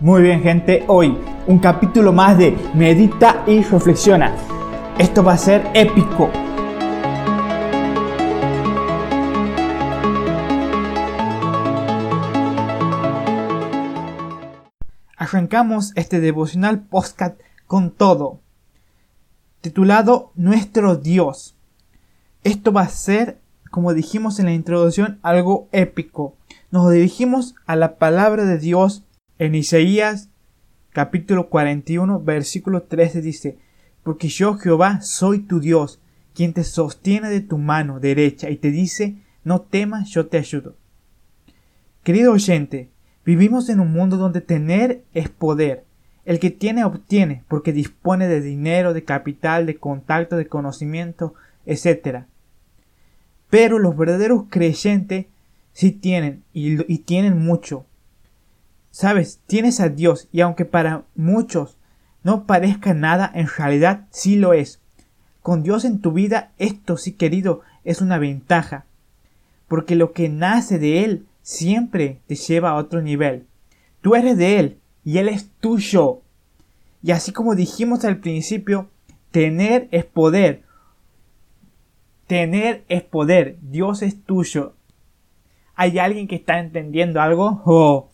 Muy bien gente, hoy un capítulo más de Medita y Reflexiona. Esto va a ser épico. Arrancamos este devocional podcast con todo, titulado Nuestro Dios. Esto va a ser, como dijimos en la introducción, algo épico. Nos dirigimos a la palabra de Dios en Isaías capítulo 41 versículo 13 dice, porque yo Jehová soy tu Dios, quien te sostiene de tu mano derecha y te dice, no temas, yo te ayudo. Querido oyente, vivimos en un mundo donde tener es poder. El que tiene obtiene porque dispone de dinero, de capital, de contacto, de conocimiento, etc. Pero los verdaderos creyentes sí tienen y, y tienen mucho. Sabes, tienes a Dios y aunque para muchos no parezca nada, en realidad sí lo es. Con Dios en tu vida, esto sí querido es una ventaja, porque lo que nace de Él siempre te lleva a otro nivel. Tú eres de Él y Él es tuyo. Y así como dijimos al principio, tener es poder. Tener es poder. Dios es tuyo. ¿Hay alguien que está entendiendo algo? Oh,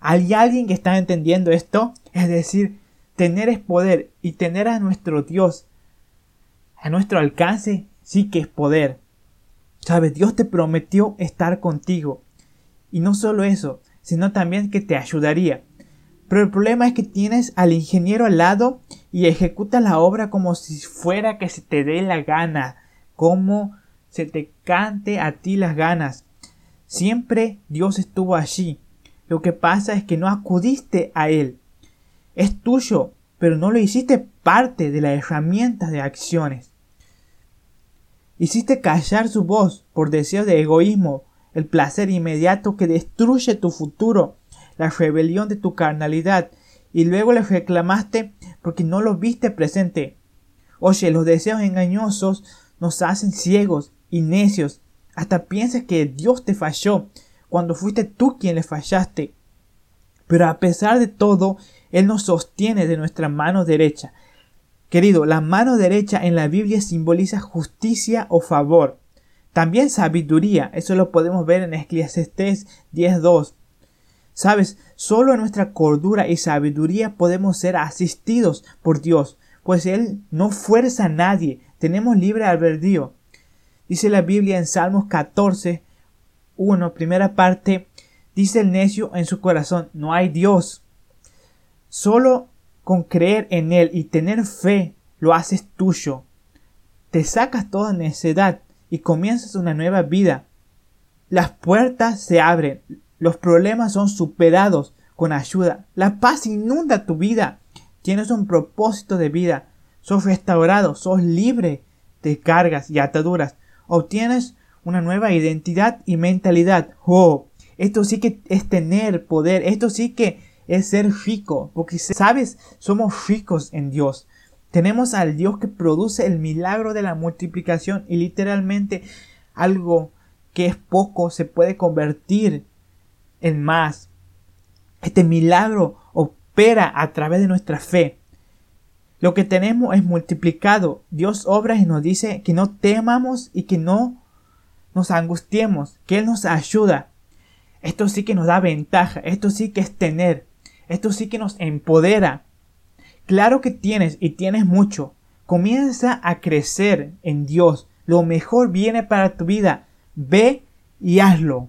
¿Hay alguien que está entendiendo esto? Es decir, tener es poder y tener a nuestro Dios a nuestro alcance sí que es poder. Sabes, Dios te prometió estar contigo. Y no solo eso, sino también que te ayudaría. Pero el problema es que tienes al ingeniero al lado y ejecuta la obra como si fuera que se te dé la gana, como se te cante a ti las ganas. Siempre Dios estuvo allí, lo que pasa es que no acudiste a Él. Es tuyo, pero no lo hiciste parte de las herramientas de acciones. Hiciste callar su voz por deseo de egoísmo, el placer inmediato que destruye tu futuro, la rebelión de tu carnalidad, y luego le reclamaste porque no lo viste presente. Oye, los deseos engañosos nos hacen ciegos y necios. Hasta piensas que Dios te falló cuando fuiste tú quien le fallaste. Pero a pesar de todo, Él nos sostiene de nuestra mano derecha. Querido, la mano derecha en la Biblia simboliza justicia o favor. También sabiduría, eso lo podemos ver en Eclesiastés 10.2. Sabes, solo en nuestra cordura y sabiduría podemos ser asistidos por Dios, pues Él no fuerza a nadie, tenemos libre albedrío. Dice la Biblia en Salmos 14, 1, primera parte, dice el necio en su corazón, no hay Dios. Solo con creer en Él y tener fe lo haces tuyo. Te sacas toda necedad y comienzas una nueva vida. Las puertas se abren, los problemas son superados con ayuda. La paz inunda tu vida. Tienes un propósito de vida. Sos restaurado, sos libre de cargas y ataduras. Obtienes una nueva identidad y mentalidad. Oh, esto sí que es tener poder, esto sí que es ser rico, porque sabes, somos ricos en Dios. Tenemos al Dios que produce el milagro de la multiplicación y literalmente algo que es poco se puede convertir en más. Este milagro opera a través de nuestra fe. Lo que tenemos es multiplicado. Dios obra y nos dice que no temamos y que no nos angustiemos, que Él nos ayuda. Esto sí que nos da ventaja, esto sí que es tener, esto sí que nos empodera. Claro que tienes y tienes mucho. Comienza a crecer en Dios. Lo mejor viene para tu vida. Ve y hazlo.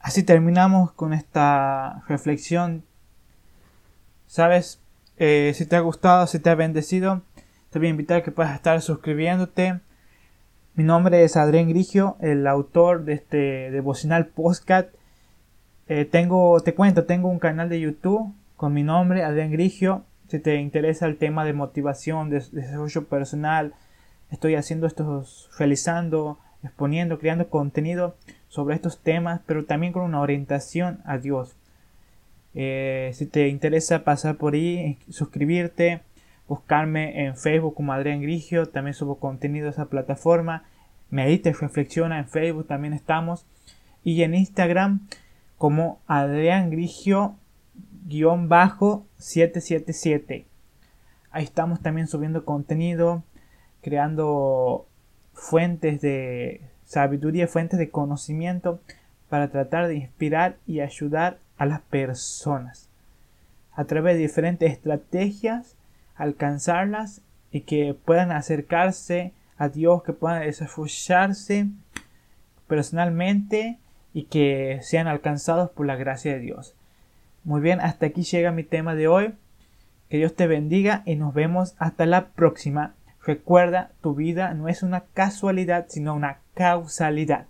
Así terminamos con esta reflexión. Sabes, eh, si te ha gustado, si te ha bendecido, te voy a invitar a que puedas estar suscribiéndote mi nombre es Adrián Grigio, el autor de este devocional podcast. Eh, tengo, te cuento, tengo un canal de YouTube con mi nombre, Adrián Grigio. Si te interesa el tema de motivación, de, desarrollo personal, estoy haciendo estos, realizando, exponiendo, creando contenido sobre estos temas, pero también con una orientación a Dios. Eh, si te interesa pasar por ahí, suscribirte, buscarme en Facebook como Adrián Grigio, también subo contenido a esa plataforma. Medita y reflexiona en Facebook, también estamos. Y en Instagram como Adrián Grigio 777. Ahí estamos también subiendo contenido, creando fuentes de sabiduría, fuentes de conocimiento para tratar de inspirar y ayudar a las personas a través de diferentes estrategias alcanzarlas y que puedan acercarse a Dios, que puedan desarrollarse personalmente y que sean alcanzados por la gracia de Dios. Muy bien, hasta aquí llega mi tema de hoy. Que Dios te bendiga y nos vemos hasta la próxima. Recuerda, tu vida no es una casualidad, sino una causalidad.